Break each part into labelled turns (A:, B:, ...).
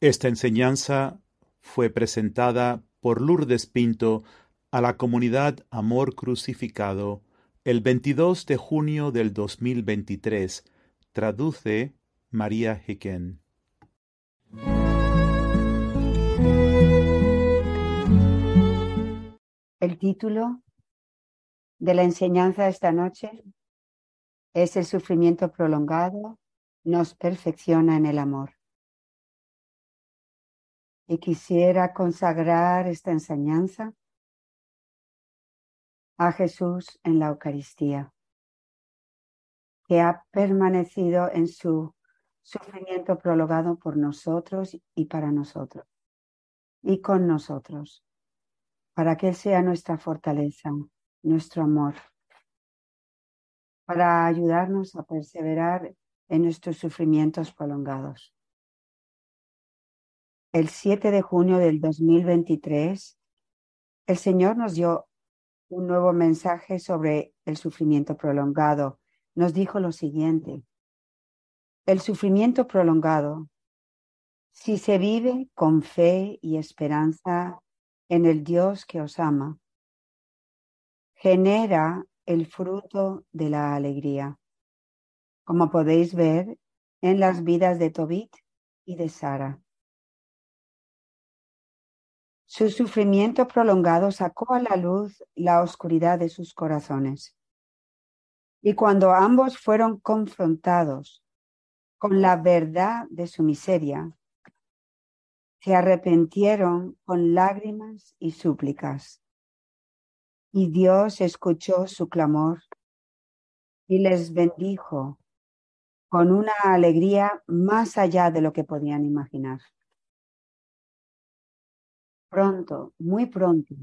A: Esta enseñanza fue presentada por Lourdes Pinto a la comunidad Amor Crucificado el 22 de junio del 2023. Traduce María Hicken.
B: El título de la enseñanza de esta noche es El sufrimiento prolongado nos perfecciona en el amor. Y quisiera consagrar esta enseñanza a Jesús en la Eucaristía, que ha permanecido en su sufrimiento prolongado por nosotros y para nosotros, y con nosotros, para que Él sea nuestra fortaleza, nuestro amor, para ayudarnos a perseverar en nuestros sufrimientos prolongados. El 7 de junio del 2023, el Señor nos dio un nuevo mensaje sobre el sufrimiento prolongado. Nos dijo lo siguiente, el sufrimiento prolongado, si se vive con fe y esperanza en el Dios que os ama, genera el fruto de la alegría, como podéis ver en las vidas de Tobit y de Sara. Su sufrimiento prolongado sacó a la luz la oscuridad de sus corazones. Y cuando ambos fueron confrontados con la verdad de su miseria, se arrepintieron con lágrimas y súplicas. Y Dios escuchó su clamor y les bendijo con una alegría más allá de lo que podían imaginar. Pronto, muy pronto,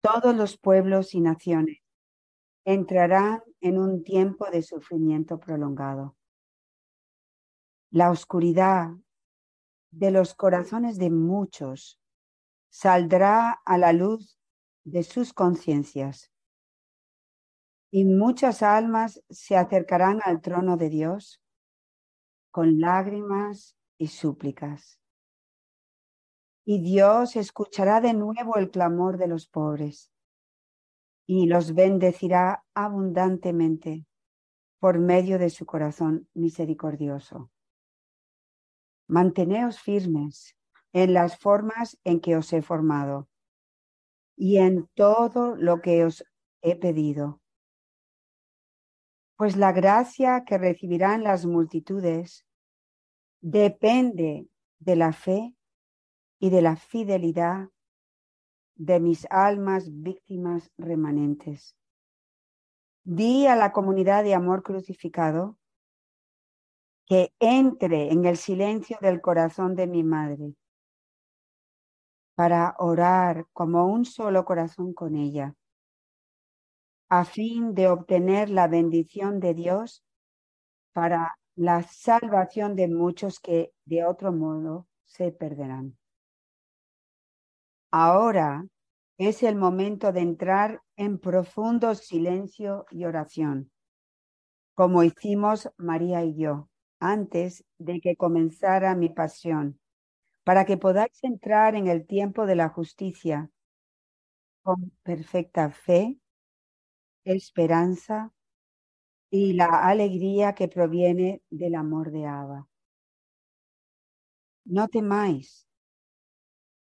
B: todos los pueblos y naciones entrarán en un tiempo de sufrimiento prolongado. La oscuridad de los corazones de muchos saldrá a la luz de sus conciencias y muchas almas se acercarán al trono de Dios con lágrimas y súplicas y Dios escuchará de nuevo el clamor de los pobres y los bendecirá abundantemente por medio de su corazón misericordioso. Manteneos firmes en las formas en que os he formado y en todo lo que os he pedido. Pues la gracia que recibirán las multitudes depende de la fe y de la fidelidad de mis almas víctimas remanentes. Di a la comunidad de amor crucificado que entre en el silencio del corazón de mi madre para orar como un solo corazón con ella, a fin de obtener la bendición de Dios para la salvación de muchos que de otro modo se perderán. Ahora es el momento de entrar en profundo silencio y oración, como hicimos María y yo antes de que comenzara mi pasión, para que podáis entrar en el tiempo de la justicia con perfecta fe, esperanza y la alegría que proviene del amor de Abba. No temáis,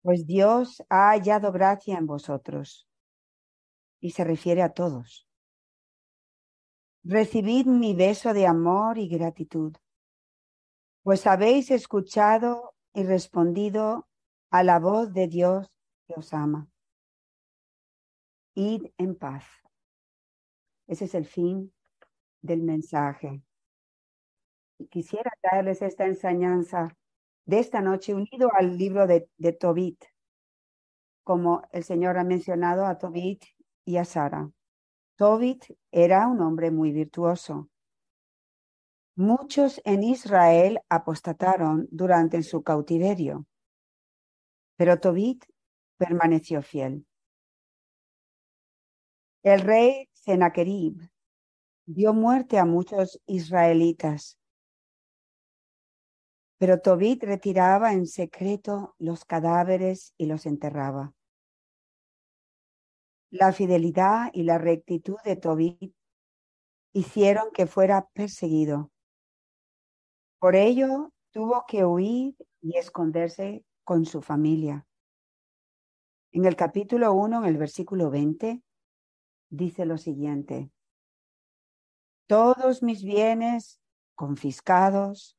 B: pues Dios ha hallado gracia en vosotros. Y se refiere a todos. Recibid mi beso de amor y gratitud, pues habéis escuchado y respondido a la voz de Dios que os ama. Id en paz. Ese es el fin del mensaje. Quisiera traerles esta enseñanza de esta noche unido al libro de, Tobit, como el Señor ha mencionado a Tobit y a Sara. Tobit era un hombre muy virtuoso. Muchos en Israel apostataron durante su cautiverio, pero Tobit permaneció fiel. El rey Sennacherib dio muerte a muchos israelitas Pero Tobit retiraba en secreto los cadáveres y los enterraba. La fidelidad y la rectitud de Tobit hicieron que fuera perseguido. Por ello tuvo que huir y esconderse con su familia. En el capítulo 1, en el versículo 20, dice lo siguiente. Todos mis bienes confiscados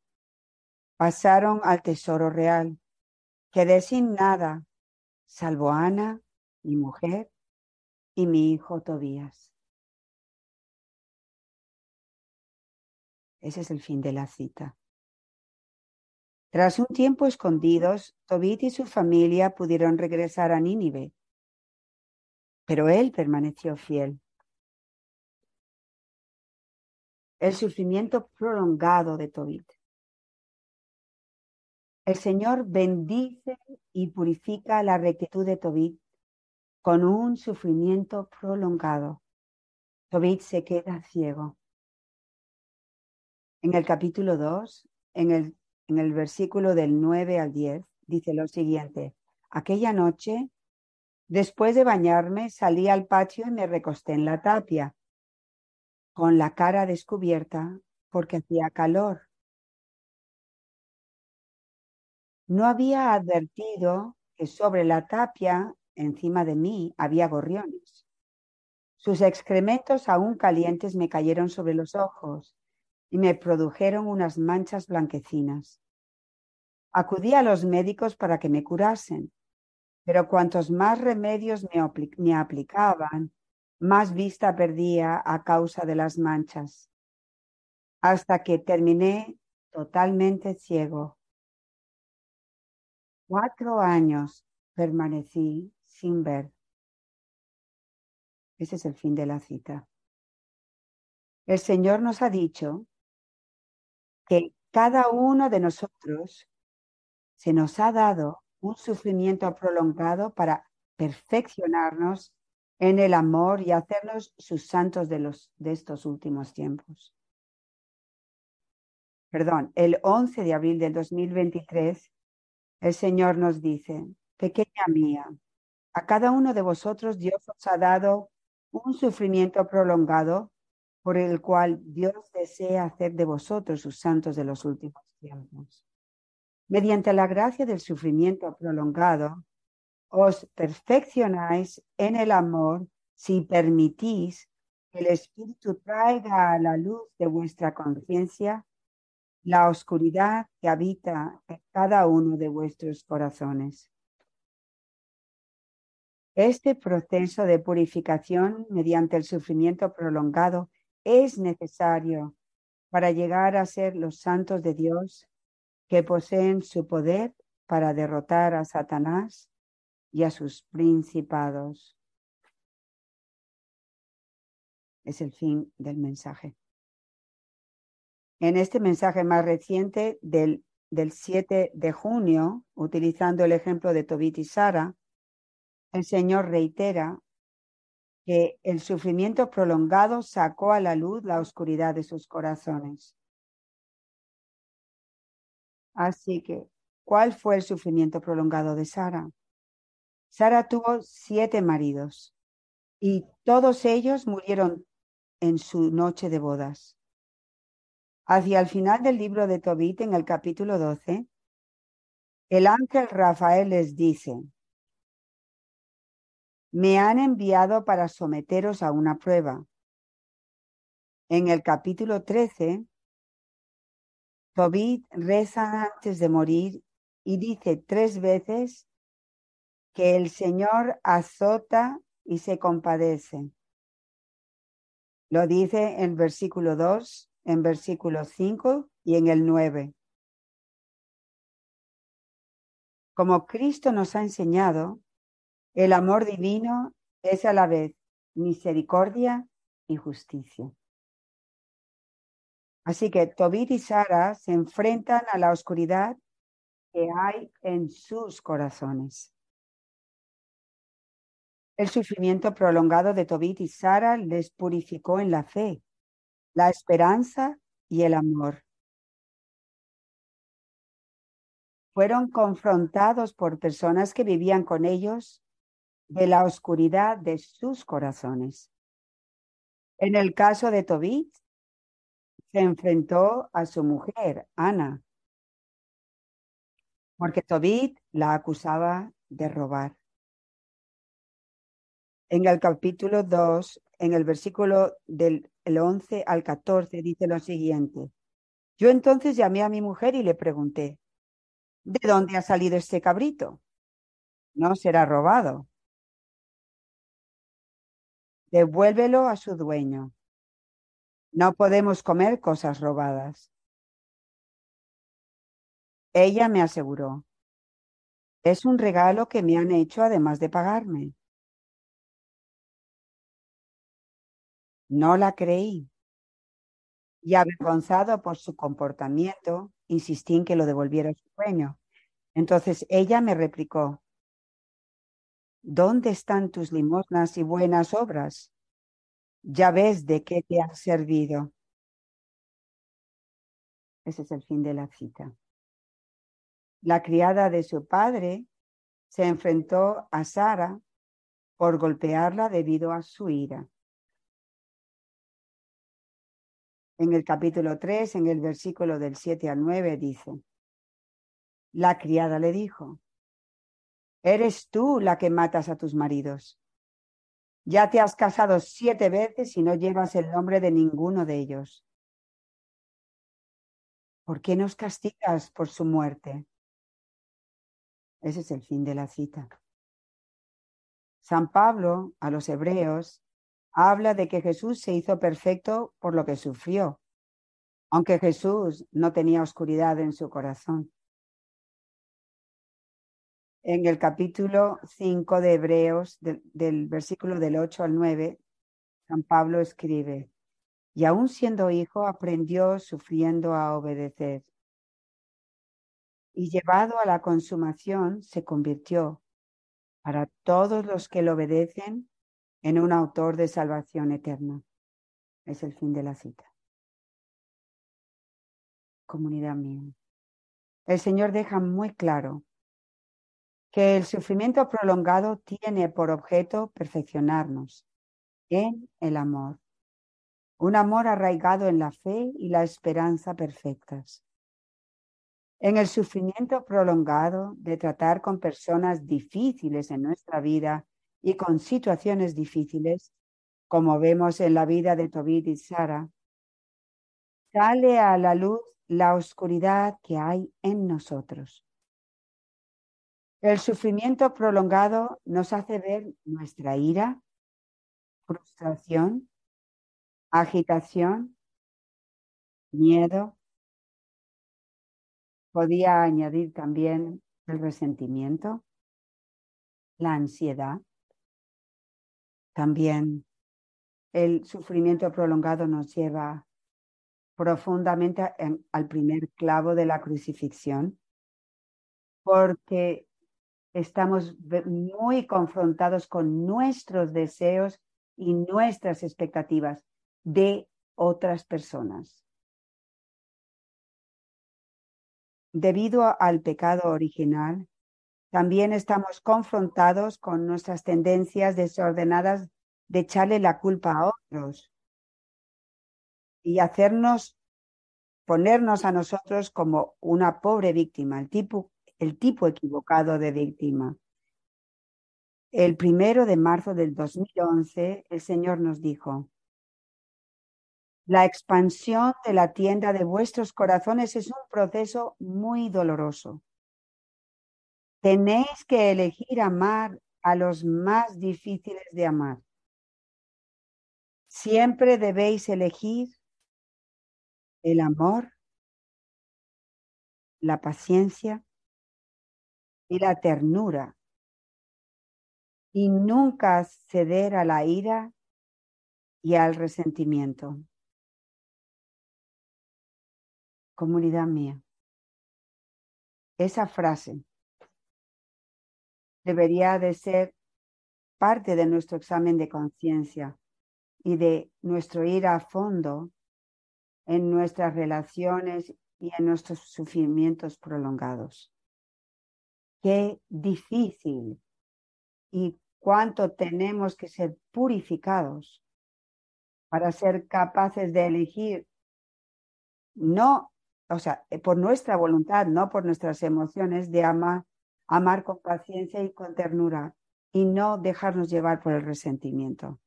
B: pasaron al tesoro real. Quedé sin nada, salvo Ana, mi mujer, y mi hijo Tobías. Ese es el fin de la cita. Tras un tiempo escondidos, Tobit y su familia pudieron regresar a Nínive, pero él permaneció fiel. El sufrimiento prolongado de Tobit. El Señor bendice y purifica la rectitud de Tobit con un sufrimiento prolongado. Tobit se queda ciego. En el capítulo 2, en el, en el versículo del 9 al 10, dice lo siguiente. Aquella noche, después de bañarme, salí al patio y me recosté en la tapia, con la cara descubierta porque hacía calor. No había advertido que sobre la tapia, encima de mí, había gorriones. Sus excrementos aún calientes me cayeron sobre los ojos y me produjeron unas manchas blanquecinas. Acudí a los médicos para que me curasen, pero cuantos más remedios me, me aplicaban, más vista perdía a causa de las manchas, hasta que terminé totalmente ciego Cuatro años permanecí sin ver. Ese es el fin de la cita. El Señor nos ha dicho que cada uno de nosotros se nos ha dado un sufrimiento prolongado para perfeccionarnos en el amor y hacernos sus santos de, los, de estos últimos tiempos. Perdón, el 11 de abril del 2023 el Señor nos dice, pequeña mía, a cada uno de vosotros Dios os ha dado un sufrimiento prolongado por el cual Dios desea hacer de vosotros sus santos de los últimos tiempos. Mediante la gracia del sufrimiento prolongado, os perfeccionáis en el amor si permitís que el Espíritu traiga a la luz de vuestra conciencia la oscuridad que habita en cada uno de vuestros corazones. Este proceso de purificación mediante el sufrimiento prolongado es necesario para llegar a ser los santos de Dios que poseen su poder para derrotar a Satanás y a sus principados. Es el fin del mensaje en este mensaje más reciente del, del 7 de junio, utilizando el ejemplo de Tobit y Sara, el Señor reitera que el sufrimiento prolongado sacó a la luz la oscuridad de sus corazones. Así que, ¿cuál fue el sufrimiento prolongado de Sara? Sara tuvo siete maridos y todos ellos murieron en su noche de bodas. Hacia el final del libro de Tobit, en el capítulo 12, el ángel Rafael les dice, me han enviado para someteros a una prueba. En el capítulo 13, Tobit reza antes de morir y dice tres veces que el Señor azota y se compadece. Lo dice en versículo 2 en versículo 5 y en el 9. Como Cristo nos ha enseñado, el amor divino es a la vez misericordia y justicia. Así que Tobit y Sara se enfrentan a la oscuridad que hay en sus corazones. El sufrimiento prolongado de Tobit y Sara les purificó en la fe la esperanza y el amor. fueron confrontados por personas que vivían con ellos de la oscuridad de sus corazones. En el caso de Tobit, se enfrentó a su mujer, Ana, porque Tobit la acusaba de robar. En el capítulo 2, en el versículo del 11 al 14, dice lo siguiente. Yo entonces llamé a mi mujer y le pregunté, ¿de dónde ha salido este cabrito? No será robado. Devuélvelo a su dueño. No podemos comer cosas robadas. Ella me aseguró, es un regalo que me han hecho además de pagarme. No la creí. Y avergonzado por su comportamiento, insistí en que lo devolviera a su dueño. Entonces ella me replicó, ¿dónde están tus limosnas y buenas obras? Ya ves de qué te has servido. Ese es el fin de la cita. La criada de su padre se enfrentó a Sara por golpearla debido a su ira. En el capítulo 3, en el versículo del 7 al 9, dice, la criada le dijo, eres tú la que matas a tus maridos. Ya te has casado siete veces y no llevas el nombre de ninguno de ellos. ¿Por qué nos castigas por su muerte? Ese es el fin de la cita. San Pablo a los hebreos habla de que Jesús se hizo perfecto por lo que sufrió, aunque Jesús no tenía oscuridad en su corazón. En el capítulo 5 de Hebreos, del versículo del 8 al 9, San Pablo escribe, y aún siendo hijo aprendió sufriendo a obedecer. Y llevado a la consumación se convirtió para todos los que lo obedecen en un autor de salvación eterna. Es el fin de la cita. Comunidad mía. El Señor deja muy claro que el sufrimiento prolongado tiene por objeto perfeccionarnos en el amor. Un amor arraigado en la fe y la esperanza perfectas. En el sufrimiento prolongado de tratar con personas difíciles en nuestra vida y con situaciones difíciles, como vemos en la vida de Tobit y Sara, sale a la luz la oscuridad que hay en nosotros. El sufrimiento prolongado nos hace ver nuestra ira, frustración, agitación, miedo. Podía añadir también el resentimiento, la ansiedad. También el sufrimiento prolongado nos lleva profundamente al primer clavo de la crucifixión, porque estamos muy confrontados con nuestros deseos y nuestras expectativas de otras personas. Debido al pecado original, también estamos confrontados con nuestras tendencias desordenadas de echarle la culpa a otros y hacernos ponernos a nosotros como una pobre víctima, el tipo, el tipo equivocado de víctima. El primero de marzo del 2011, el Señor nos dijo, la expansión de la tienda de vuestros corazones es un proceso muy doloroso. Tenéis que elegir amar a los más difíciles de amar. Siempre debéis elegir el amor, la paciencia y la ternura y nunca ceder a la ira y al resentimiento. Comunidad mía, esa frase debería de ser parte de nuestro examen de conciencia y de nuestro ir a fondo en nuestras relaciones y en nuestros sufrimientos prolongados. qué difícil y cuánto tenemos que ser purificados para ser capaces de elegir no, o sea, por nuestra voluntad, no por nuestras emociones, de amar, amar con paciencia y con ternura y no dejarnos llevar por el resentimiento.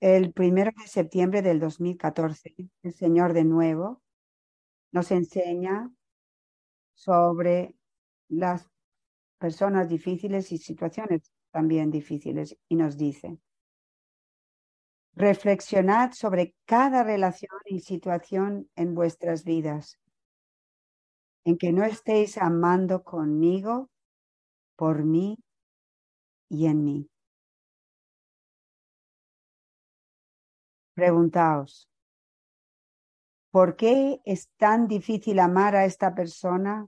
B: El primero de septiembre del 2014, el Señor de nuevo nos enseña sobre las personas difíciles y situaciones también difíciles y nos dice, reflexionad sobre cada relación y situación en vuestras vidas, en que no estéis amando conmigo, por mí y en mí. Preguntaos, ¿por qué es tan difícil amar a esta persona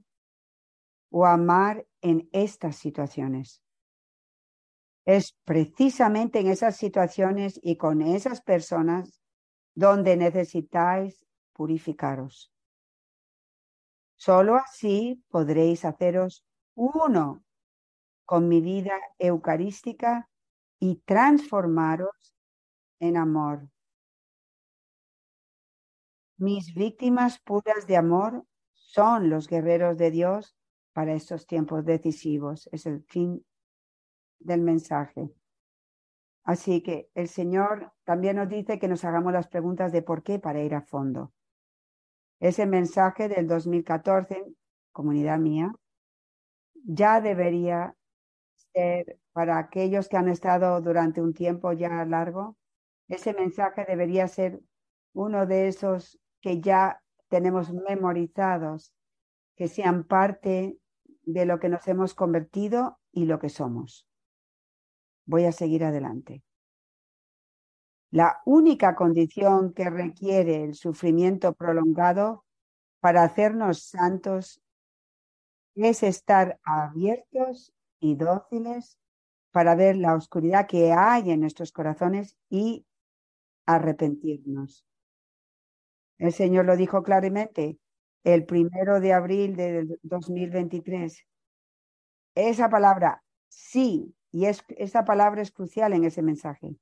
B: o amar en estas situaciones? Es precisamente en esas situaciones y con esas personas donde necesitáis purificaros. Solo así podréis haceros uno con mi vida eucarística y transformaros en amor. Mis víctimas puras de amor son los guerreros de Dios para estos tiempos decisivos. Es el fin del mensaje. Así que el Señor también nos dice que nos hagamos las preguntas de por qué para ir a fondo. Ese mensaje del 2014, comunidad mía, ya debería ser para aquellos que han estado durante un tiempo ya largo, ese mensaje debería ser uno de esos que ya tenemos memorizados, que sean parte de lo que nos hemos convertido y lo que somos. Voy a seguir adelante. La única condición que requiere el sufrimiento prolongado para hacernos santos es estar abiertos y dóciles para ver la oscuridad que hay en nuestros corazones y arrepentirnos. El Señor lo dijo claramente el primero de abril de 2023. Esa palabra, sí, y es, esa palabra es crucial en ese mensaje.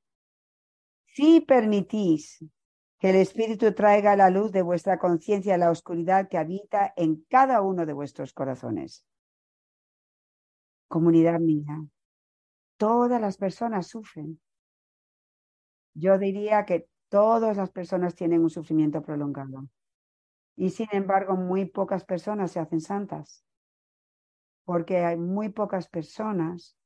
B: Si permitís que el Espíritu traiga la luz de vuestra conciencia la oscuridad que habita en cada uno de vuestros corazones. Comunidad mía, todas las personas sufren. Yo diría que Todas las personas tienen un sufrimiento prolongado. Y sin embargo, muy pocas personas se hacen santas. Porque hay muy pocas personas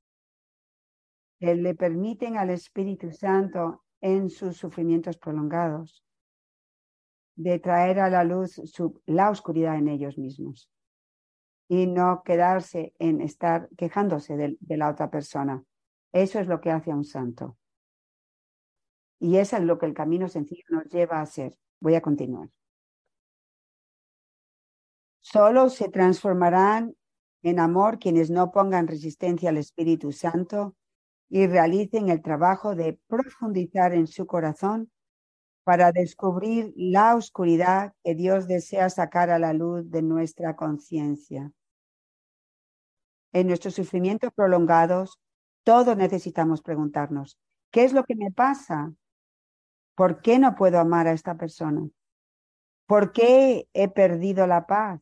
B: que le permiten al Espíritu Santo en sus sufrimientos prolongados de traer a la luz la oscuridad en ellos mismos y no quedarse en estar quejándose de la otra persona. Eso es lo que hace a un santo. Y eso es lo que el camino sencillo nos lleva a hacer. Voy a continuar. Solo se transformarán en amor quienes no pongan resistencia al Espíritu Santo y realicen el trabajo de profundizar en su corazón para descubrir la oscuridad que Dios desea sacar a la luz de nuestra conciencia. En nuestros sufrimientos prolongados, todos necesitamos preguntarnos, ¿qué es lo que me pasa? ¿Por qué no puedo amar a esta persona? ¿Por qué he perdido la paz?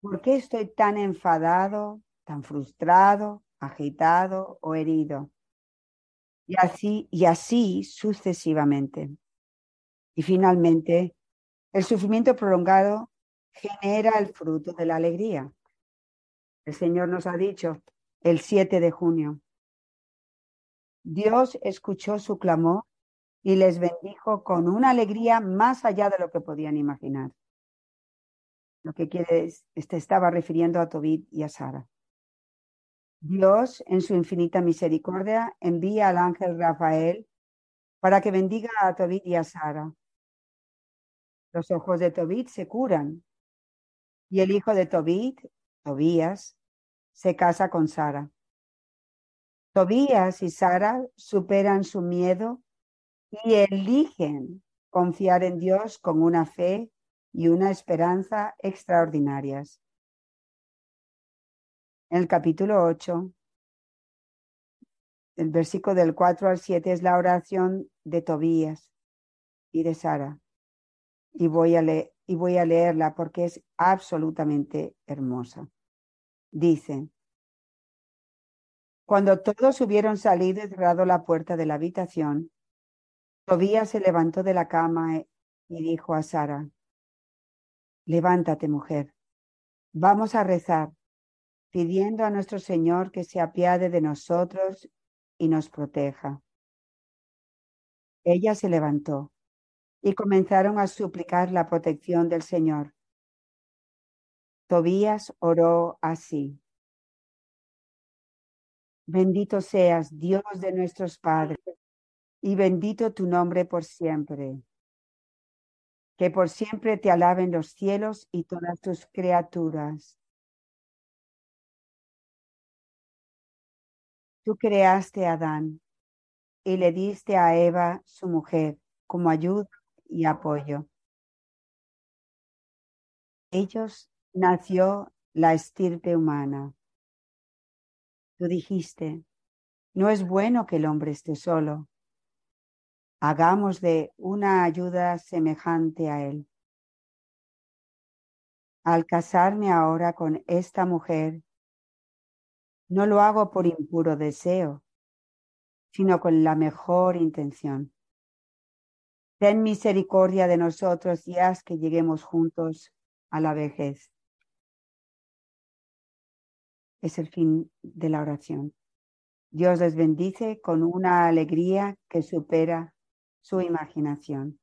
B: ¿Por qué estoy tan enfadado, tan frustrado, agitado o herido? Y así, y así sucesivamente. Y finalmente, el sufrimiento prolongado genera el fruto de la alegría. El Señor nos ha dicho el 7 de junio, Dios escuchó su clamor y les bendijo con una alegría más allá de lo que podían imaginar. Lo que quiere es, este estaba refiriendo a Tobit y a Sara. Dios, en su infinita misericordia, envía al ángel Rafael para que bendiga a Tobit y a Sara. Los ojos de Tobit se curan y el hijo de Tobit, Tobías, se casa con Sara. Tobías y Sara superan su miedo y eligen confiar en Dios con una fe y una esperanza extraordinarias. En el capítulo 8, el versículo del 4 al 7 es la oración de Tobías y de Sara. Y voy a, leerla porque es absolutamente hermosa. Dice, cuando todos hubieron salido y cerrado la puerta de la habitación, Tobías se levantó de la cama y dijo a Sara, levántate mujer, vamos a rezar pidiendo a nuestro Señor que se apiade de nosotros y nos proteja. Ella se levantó y comenzaron a suplicar la protección del Señor. Tobías oró así. Bendito seas, Dios de nuestros padres, y bendito tu nombre por siempre. Que por siempre te alaben los cielos y todas tus criaturas. Tú creaste a Adán y le diste a Eva, su mujer, como ayuda y apoyo. Ellos nació la estirpe humana. Tú dijiste, no es bueno que el hombre esté solo. Hagamos de una ayuda semejante a él. Al casarme ahora con esta mujer, no lo hago por impuro deseo, sino con la mejor intención. Ten misericordia de nosotros y haz que lleguemos juntos a la vejez. Es el fin de la oración. Dios les bendice con una alegría que supera su imaginación.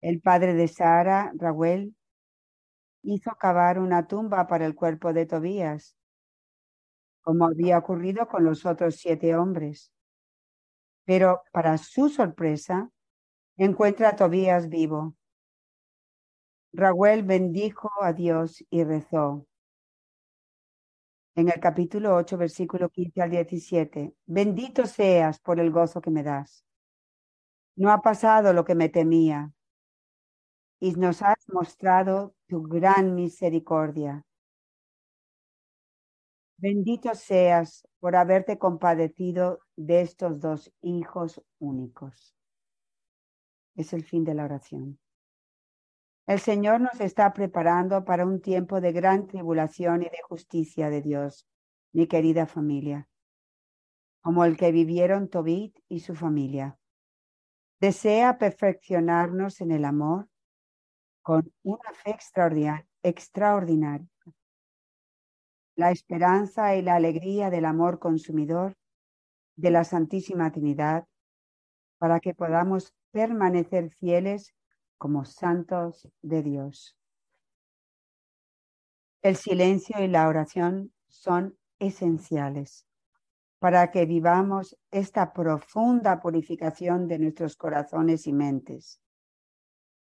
B: El padre de Sara, Raúl, hizo cavar una tumba para el cuerpo de Tobías, como había ocurrido con los otros siete hombres. Pero para su sorpresa, encuentra a Tobías vivo. Raúl bendijo a Dios y rezó. En el capítulo 8, versículo 15 al 17, bendito seas por el gozo que me das. No ha pasado lo que me temía, y nos has mostrado tu gran misericordia. Bendito seas por haberte compadecido de estos dos hijos únicos. Es el fin de la oración. El Señor nos está preparando para un tiempo de gran tribulación y de justicia de Dios, mi querida familia, como el que vivieron Tobit y su familia. Desea perfeccionarnos en el amor con una fe extraordinaria, La esperanza y la alegría del amor consumidor de la Santísima Trinidad, para que podamos permanecer fieles como santos de Dios. El silencio y la oración son esenciales para que vivamos esta profunda purificación de nuestros corazones y mentes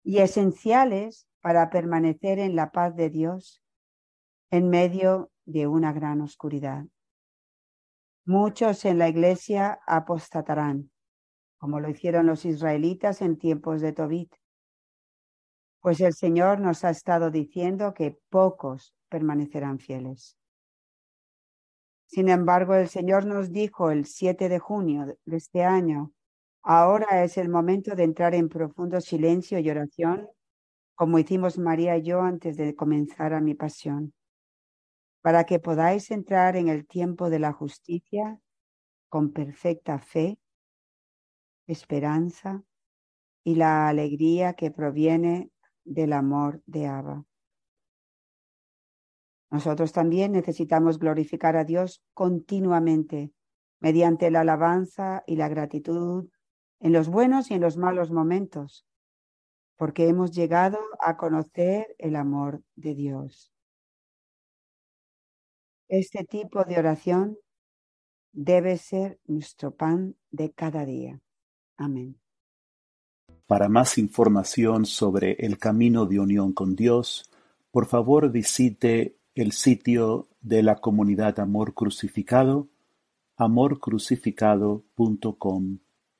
B: y esenciales para permanecer en la paz de Dios en medio de una gran oscuridad. Muchos en la iglesia apostatarán, como lo hicieron los israelitas en tiempos de Tobit, pues el Señor nos ha estado diciendo que pocos permanecerán fieles. Sin embargo, el Señor nos dijo el 7 de junio de este año Ahora es el momento de entrar en profundo silencio y oración, como hicimos María y yo antes de comenzar a mi pasión, para que podáis entrar en el tiempo de la justicia con perfecta fe, esperanza y la alegría que proviene del amor de Abba. Nosotros también necesitamos glorificar a Dios continuamente mediante la alabanza y la gratitud en los buenos y en los malos momentos, porque hemos llegado a conocer el amor de Dios. Este tipo de oración debe ser nuestro pan de cada día. Amén.
A: Para más información sobre el camino de unión con Dios, por favor visite el sitio de la comunidad Amor Crucificado, amorcrucificado.com.